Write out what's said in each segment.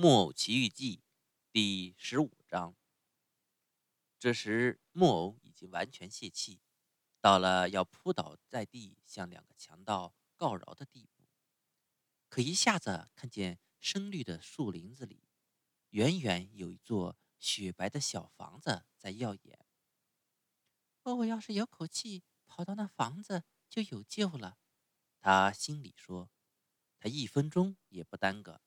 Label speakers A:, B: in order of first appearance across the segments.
A: 木偶奇遇记第十五章。这时，木偶已经完全泄气，到了要扑倒在地向两个强盗告饶的地步。可一下子看见深绿的树林子里，远远有一座雪白的小房子在耀眼。
B: 哦，我要是有口气，跑到那房子就有救了。
A: 他心里说。他一分钟也不耽搁，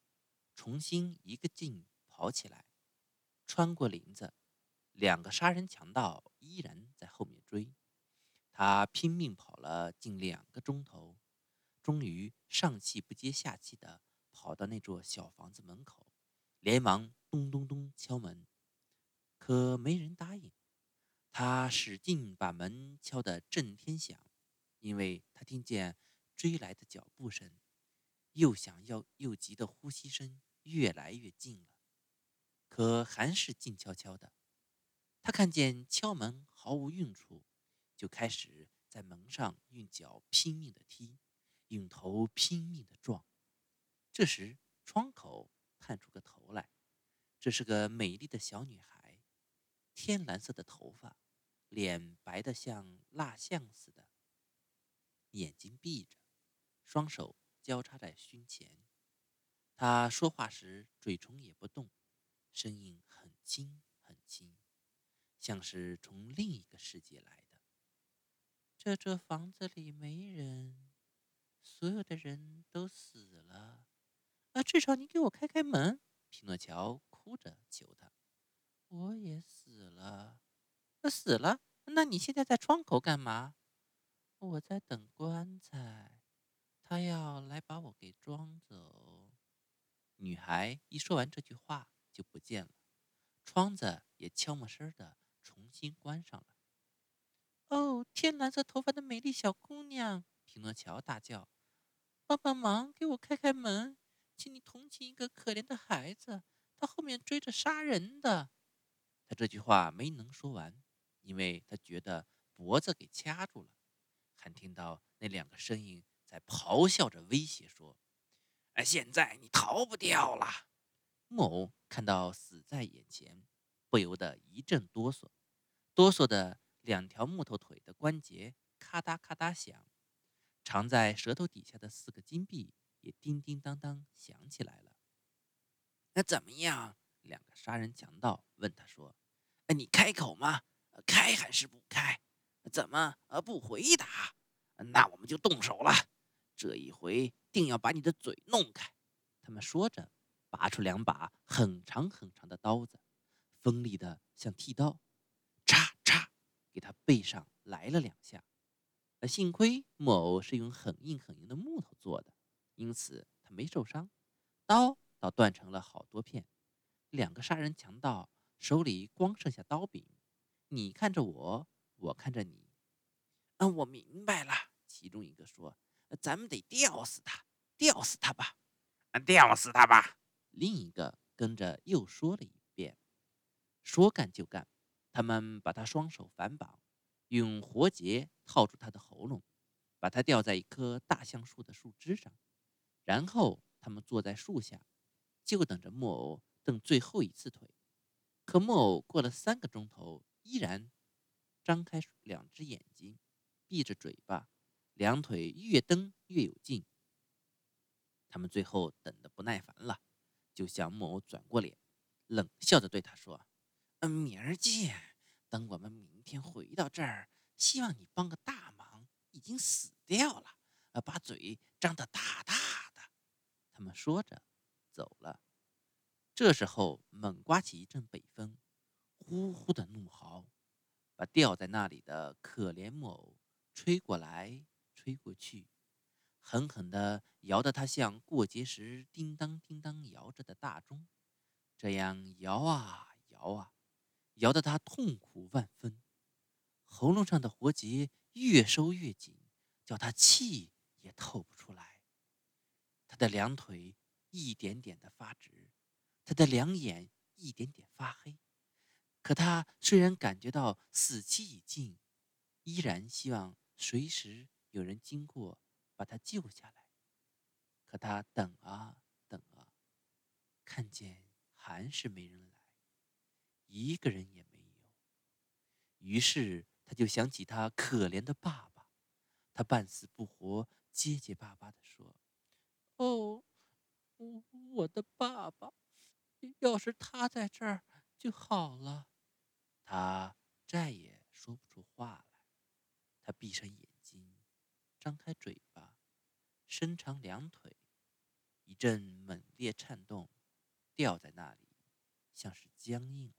A: 重新一个劲跑起来，穿过林子，两个杀人强盗依然在后面追。他拼命跑了近两个钟头，终于上气不接下气的跑到那座小房子门口，连忙咚咚咚敲门，可没人答应。他使劲把门敲得震天响，因为他听见追来的脚步声。又想要又急的呼吸声越来越近了，可还是静悄悄的。他看见敲门毫无用处，就开始在门上用脚拼命的踢，用头拼命的撞。这时窗口探出个头来，这是个美丽的小女孩，天蓝色的头发，脸白的像蜡像似的，眼睛闭着，双手。交叉在胸前，他说话时嘴唇也不动，声音很轻很轻，像是从另一个世界来的。
B: 这座房子里没人，所有的人都死了。啊，至少你给我开开门！
A: 匹诺乔哭着求他。
B: 我也死了。死了？那你现在在窗口干嘛？我在等棺材。他要来把我给装走。
A: 女孩一说完这句话就不见了，窗子也悄没声的重新关上了。
B: 哦，天蓝色头发的美丽小姑娘！匹诺乔大叫：“帮帮忙，给我开开门，请你同情一个可怜的孩子，他后面追着杀人的。”
A: 他这句话没能说完，因为他觉得脖子给掐住了，还听到那两个声音。在咆哮着威胁说：“哎，现在你逃不掉了！”木偶看到死在眼前，不由得一阵哆嗦，哆嗦的两条木头腿的关节咔嗒咔嗒响，藏在舌头底下的四个金币也叮叮当当响起来了。那怎么样？两个杀人强盗问他说：“哎，你开口吗？开还是不开？怎么呃不回答？那我们就动手了。”这一回定要把你的嘴弄开！他们说着，拔出两把很长很长的刀子，锋利的像剃刀，嚓嚓，给他背上来了两下。幸亏木偶是用很硬很硬的木头做的，因此他没受伤，刀倒断成了好多片。两个杀人强盗手里光剩下刀柄，你看着我，我看着你。嗯，我明白了。其中一个说。咱们得吊死他，吊死他吧，吊死他吧！另一个跟着又说了一遍。说干就干，他们把他双手反绑，用活结套住他的喉咙，把他吊在一棵大橡树的树枝上，然后他们坐在树下，就等着木偶蹬最后一次腿。可木偶过了三个钟头，依然张开两只眼睛，闭着嘴巴。两腿越蹬越有劲，他们最后等得不耐烦了，就向木偶转过脸，冷笑着对他说：“嗯，明儿见。等我们明天回到这儿，希望你帮个大忙。已经死掉了，呃，把嘴张得大大的。”他们说着走了。这时候猛刮起一阵北风，呼呼的怒嚎，把吊在那里的可怜木偶吹过来。吹过去，狠狠地摇得他像过节时叮当叮当摇着的大钟，这样摇啊摇啊，摇得他痛苦万分，喉咙上的活结越收越紧，叫他气也透不出来。他的两腿一点点的发直，他的两眼一点点发黑。可他虽然感觉到死期已近，依然希望随时。有人经过，把他救下来。可他等啊等啊，看见还是没人来，一个人也没有。于是他就想起他可怜的爸爸，他半死不活、结结巴巴地说：“
B: 哦，我我的爸爸，要是他在这儿就好了。”
A: 他再也说不出话来。他闭上眼，张开嘴巴，伸长两腿，一阵猛烈颤动，吊在那里，像是僵硬。